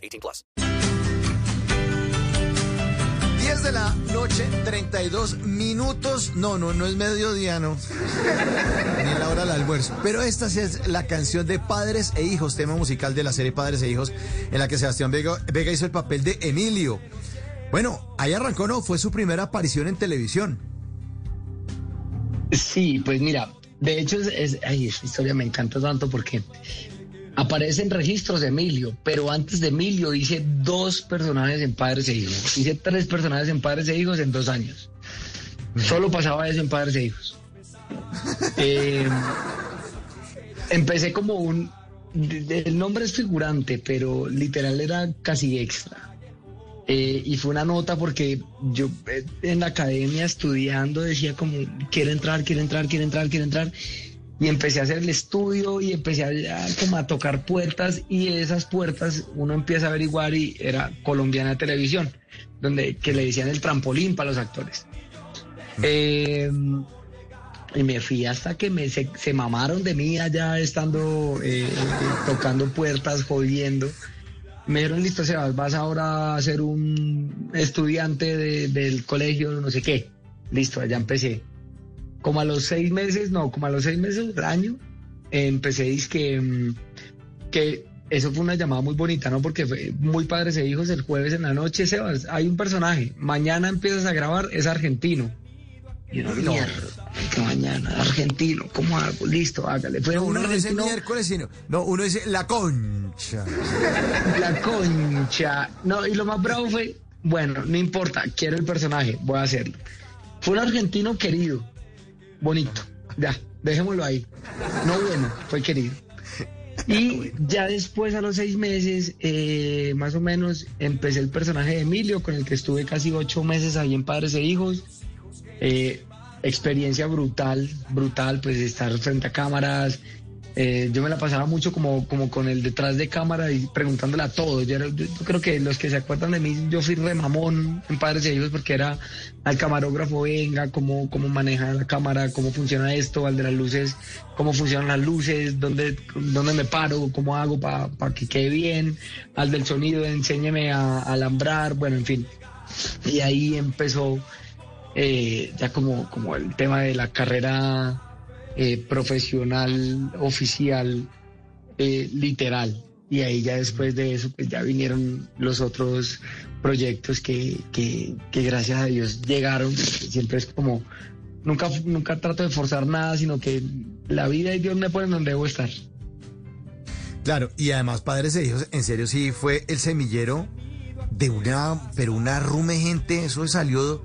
18 plus. 10 de la noche, 32 minutos. No, no, no es mediodía, no. Ni la hora del almuerzo. Pero esta sí es la canción de Padres e Hijos, tema musical de la serie Padres e Hijos, en la que Sebastián Vega, Vega hizo el papel de Emilio. Bueno, ahí arrancó, ¿no? Fue su primera aparición en televisión. Sí, pues mira, de hecho, es, es- ay, esta historia me encanta tanto porque aparecen registros de Emilio, pero antes de Emilio hice dos personajes en Padres e Hijos. Hice tres personajes en Padres e Hijos en dos años. Solo pasaba eso en Padres e Hijos. Eh, empecé como un... El nombre es figurante, pero literal era casi extra. Eh, y fue una nota porque yo eh, en la academia estudiando decía como, quiero entrar, quiero entrar, quiero entrar, quiero entrar. Y empecé a hacer el estudio y empecé a, a como a tocar puertas y esas puertas uno empieza a averiguar y era colombiana televisión, donde que le decían el trampolín para los actores. Eh, y me fui hasta que me, se, se mamaron de mí allá estando eh, eh, tocando puertas, jodiendo. Me dijeron, listo, Sebas, vas ahora a ser un estudiante de- del colegio, no sé qué. Listo, allá empecé. Como a los seis meses, no, como a los seis meses del año, eh, empecé dizque, mm, que eso fue una llamada muy bonita, ¿no? Porque fue muy padres e hijos el jueves en la noche, Sebas, hay un personaje, mañana empiezas a grabar, es argentino. Y uno, No. que mañana, argentino, ¿cómo hago? Listo, hágale. Fue No, un uno no dice miércoles, sino. No, uno dice la concha. la concha. No, y lo más bravo fue, bueno, no importa, quiero el personaje, voy a hacerlo. Fue un argentino querido, bonito, ya, dejémoslo ahí. No bueno, fue querido. Y ya después, a los seis meses, eh, más o menos, empecé el personaje de Emilio, con el que estuve casi ocho meses ahí en Padres e Hijos. Eh, experiencia brutal, brutal, pues estar frente a cámaras. Eh, yo me la pasaba mucho como, como con el detrás de cámara y preguntándole a todos. Yo, creo que los que se acuerdan de mí, yo fui remamón en Padres e Hijos porque era al camarógrafo, venga, cómo, cómo maneja la cámara, cómo funciona esto, al de las luces, cómo funcionan las luces, dónde, dónde me paro, cómo hago para que quede bien, al del sonido, enséñeme a, a alambrar, bueno, en fin. Y ahí empezó eh, ya como, como el tema de la carrera eh, profesional, oficial, eh, literal. Y ahí ya después de eso, pues ya vinieron los otros proyectos que, que, que gracias a Dios llegaron. Siempre es como, nunca, nunca trato de forzar nada, sino que la vida y Dios me ponen donde debo estar. Claro, y además Padres e Hijos, en serio, sí fue el semillero de una, pero una rume gente, eso salió.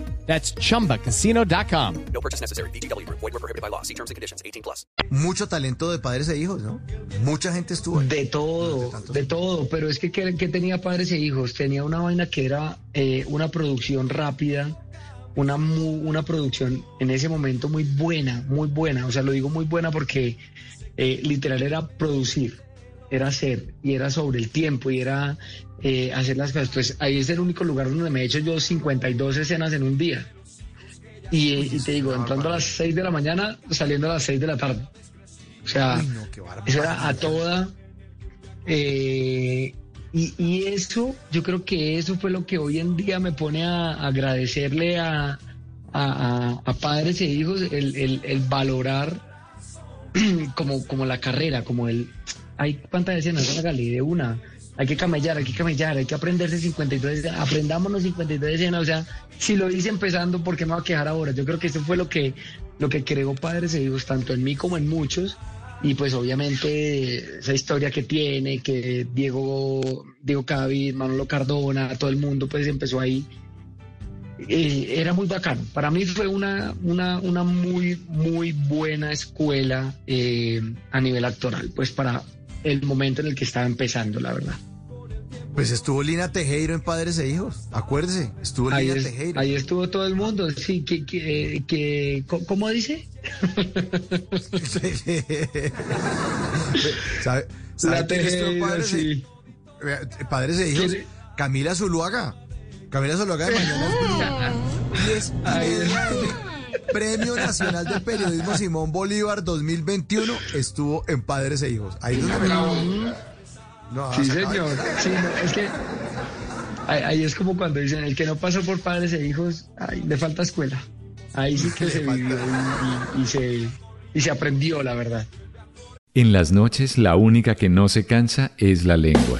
That's chumbacasino.com. No purchase necessary. BGW. Void were prohibited by law. See terms and conditions. 18 plus. Mucho talento de Padres e Hijos, ¿no? Mucha gente estuvo ahí. De todo, de todo, pero es que ¿qué, qué tenía padres e hijos? Tenía una vaina que era eh, una producción rápida, una, mu- una producción en ese momento muy buena, muy buena. O sea, lo digo muy buena porque eh, literal era producir, era hacer, y era sobre el tiempo, y era eh, hacer las cosas. Pues ahí es el único lugar donde me he hecho yo 52 escenas en un día. Y, y te digo, entrando a las 6 de la mañana, saliendo a las 6 de la tarde. O sea, Uy, no, eso era a toda. eh, y, y eso, yo creo que eso fue lo que hoy en día me pone a agradecerle a, a- a- a padres e hijos el, el- el valorar como, como la carrera, como el. Hay cuántas escenas, hágale de una. hay que camellar, hay que camellar, hay que aprenderse 53, aprendámonos 53 escenas, o sea, si lo hice empezando, ¿por qué me va a quejar ahora? Yo creo que eso fue lo que, lo que creó Padres e Hijos, tanto en mí como en muchos, y pues obviamente esa historia que tiene, que Diego, Diego Cavid, Manolo Cardona, todo el mundo pues empezó ahí, eh, era muy bacano. Para mí fue una, una, una muy, muy buena escuela eh, a nivel actoral, pues para el momento en el que estaba empezando, la verdad. Pues estuvo Lina Tejero en Padres e Hijos. Acuérdese, estuvo Ahí, Lina es- Tejero. ahí estuvo todo el mundo, sí, que, que, eh, que ¿cómo- ¿cómo dice? ¿Sabe, sabe La Tejera, Padres, e- sí. Padres e Hijos? Camila Zuluaga. Camila Zuluaga de Mañana es Premio Nacional de Periodismo Simón Bolívar 2021 estuvo en Padres e Hijos. Ahí es donde me la- No, Sí, señor. Sí, no, es que ahí, ahí es como cuando dicen, el que no pasó por padres e hijos, ay, le falta escuela. Ahí sí que se vivió y, y- y se, y se aprendió, la verdad. En las noches la única que no se cansa es la lengua.